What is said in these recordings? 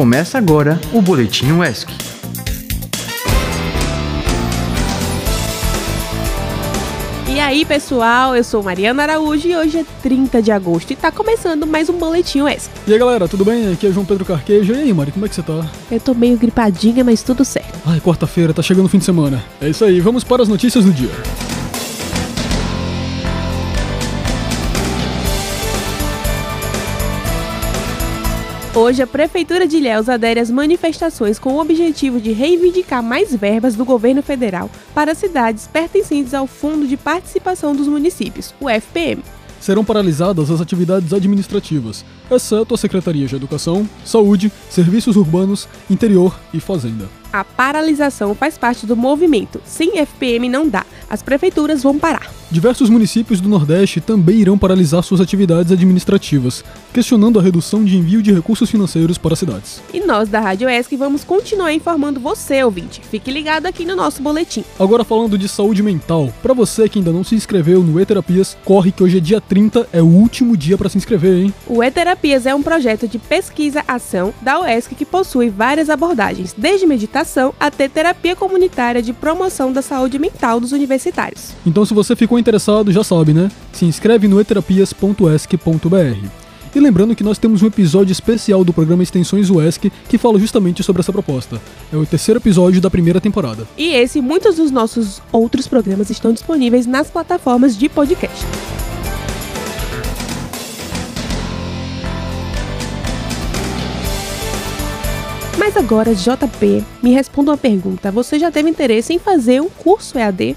Começa agora o Boletim UESC. E aí, pessoal, eu sou Mariana Araújo e hoje é 30 de agosto e tá começando mais um Boletim UESC. E aí galera, tudo bem? Aqui é João Pedro Carquejo. E aí, Mari, como é que você tá? Eu tô meio gripadinha, mas tudo certo. Ai, quarta-feira, tá chegando o fim de semana. É isso aí, vamos para as notícias do dia. Hoje, a Prefeitura de Ilhéus adere às manifestações com o objetivo de reivindicar mais verbas do governo federal para cidades pertencentes ao Fundo de Participação dos Municípios, o FPM. Serão paralisadas as atividades administrativas, exceto a Secretaria de Educação, Saúde, Serviços Urbanos, Interior e Fazenda. A paralisação faz parte do movimento. Sem FPM não dá. As prefeituras vão parar. Diversos municípios do Nordeste também irão paralisar suas atividades administrativas, questionando a redução de envio de recursos financeiros para cidades. E nós da Rádio ESC vamos continuar informando você, ouvinte. Fique ligado aqui no nosso boletim. Agora falando de saúde mental, para você que ainda não se inscreveu no E-Terapias, corre que hoje é dia 30, é o último dia para se inscrever, hein? O E-Terapias é um projeto de pesquisa-ação da UESC que possui várias abordagens, desde meditação até terapia comunitária de promoção da saúde mental dos universitários. Então se você ficou interessado, já sabe, né? Se inscreve no eterapias.esc.br. E lembrando que nós temos um episódio especial do programa Extensões UESC que fala justamente sobre essa proposta. É o terceiro episódio da primeira temporada. E esse e muitos dos nossos outros programas estão disponíveis nas plataformas de podcast. Mas agora, JP, me responda uma pergunta. Você já teve interesse em fazer um curso EAD?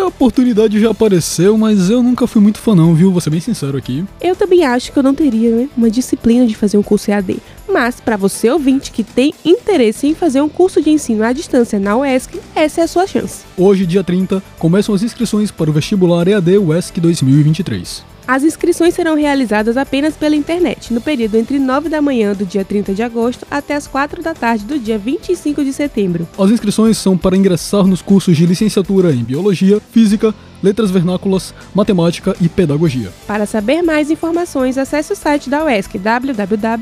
Olha, a oportunidade já apareceu, mas eu nunca fui muito fã não, viu? Vou ser bem sincero aqui. Eu também acho que eu não teria né, uma disciplina de fazer um curso EAD. Mas, para você ouvinte que tem interesse em fazer um curso de ensino à distância na UESC, essa é a sua chance. Hoje, dia 30, começam as inscrições para o vestibular EAD UESC 2023. As inscrições serão realizadas apenas pela internet, no período entre 9 da manhã do dia 30 de agosto até as 4 da tarde do dia 25 de setembro. As inscrições são para ingressar nos cursos de licenciatura em Biologia, Física, Letras Vernáculas, Matemática e Pedagogia. Para saber mais informações, acesse o site da UESC www.uesc.br.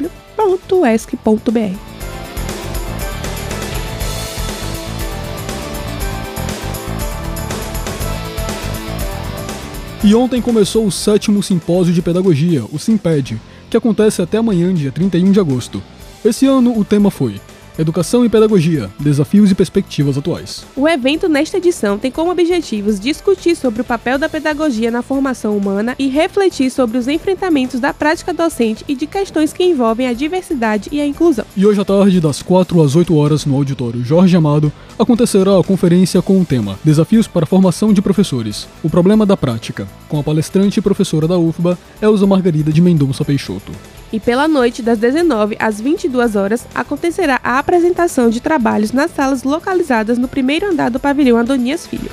E ontem começou o sétimo simpósio de pedagogia, o Simped, que acontece até amanhã, dia 31 de agosto. Esse ano o tema foi Educação e Pedagogia, Desafios e Perspectivas Atuais. O evento nesta edição tem como objetivos discutir sobre o papel da pedagogia na formação humana e refletir sobre os enfrentamentos da prática docente e de questões que envolvem a diversidade e a inclusão. E hoje à tarde, das 4 às 8 horas, no auditório Jorge Amado, acontecerá a conferência com o tema Desafios para a Formação de Professores, o Problema da Prática, com a palestrante e professora da UFBA, Elza Margarida de Mendonça Peixoto. E pela noite, das 19 às 22 horas, acontecerá a apresentação de trabalhos nas salas localizadas no primeiro andar do pavilhão Adonias Filho.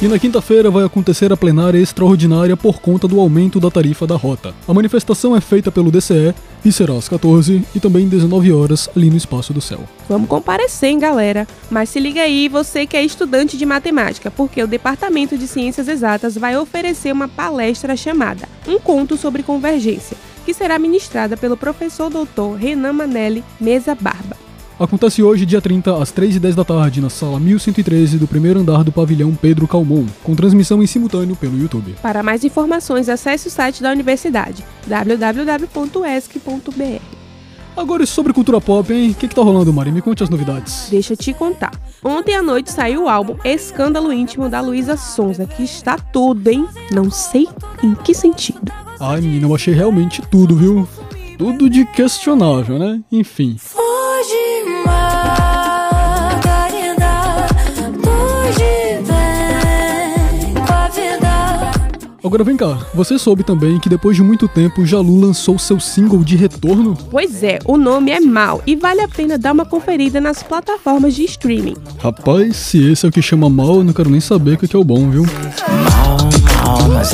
E na quinta-feira vai acontecer a plenária extraordinária por conta do aumento da tarifa da rota. A manifestação é feita pelo DCE e será às 14 e também 19 horas ali no Espaço do Céu. Vamos comparecer, hein, galera? Mas se liga aí, você que é estudante de matemática, porque o Departamento de Ciências Exatas vai oferecer uma palestra chamada Um Conto sobre Convergência, que será ministrada pelo professor doutor Renan Manelli Mesa Barba. Acontece hoje, dia 30, às 3h10 da tarde, na sala 1113 do primeiro andar do pavilhão Pedro Calmon, com transmissão em simultâneo pelo YouTube. Para mais informações, acesse o site da universidade www.esc.br. Agora e sobre cultura pop, hein? O que, que tá rolando, Mari? Me conte as novidades. Deixa eu te contar. Ontem à noite saiu o álbum Escândalo Íntimo da Luísa Sonza, que está tudo, hein? Não sei em que sentido. Ai, menina, eu achei realmente tudo, viu? Tudo de questionável, né? Enfim. Agora vem cá, você soube também que depois de muito tempo Jalu lançou seu single de retorno? Pois é, o nome é Mal e vale a pena dar uma conferida nas plataformas de streaming. Rapaz, se esse é o que chama mal, eu não quero nem saber o que que é o bom, viu? Mal,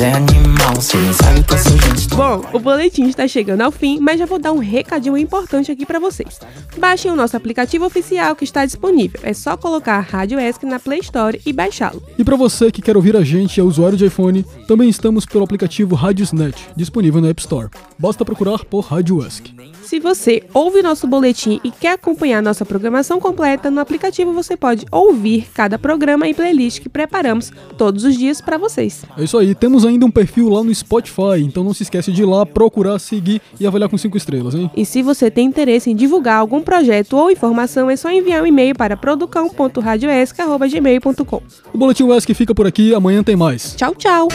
é animal, cê sabe que gente. Bom, o boletim está chegando ao fim, mas já vou dar um recadinho importante aqui para vocês. Baixem o nosso aplicativo oficial que está disponível. É só colocar a Rádio ESC na Play Store e baixá-lo. E para você que quer ouvir a gente e é usuário de iPhone, também estamos pelo aplicativo Radiosnet, disponível na App Store. Basta procurar por Rádio ESC. Se você ouve nosso boletim e quer acompanhar nossa programação completa, no aplicativo você pode ouvir cada programa e playlist que preparamos todos os dias para vocês. É isso aí, temos ainda um perfil lá no Spotify, então não se esquece de ir lá, procurar, seguir e avaliar com 5 estrelas, hein? E se você tem interesse em divulgar algum projeto ou informação, é só enviar um e-mail para producão.radioesc.gmail.com. O Boletim ESC fica por aqui, amanhã tem mais. Tchau, tchau!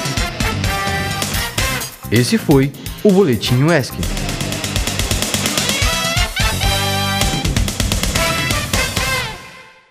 Esse foi o Boletim UESC.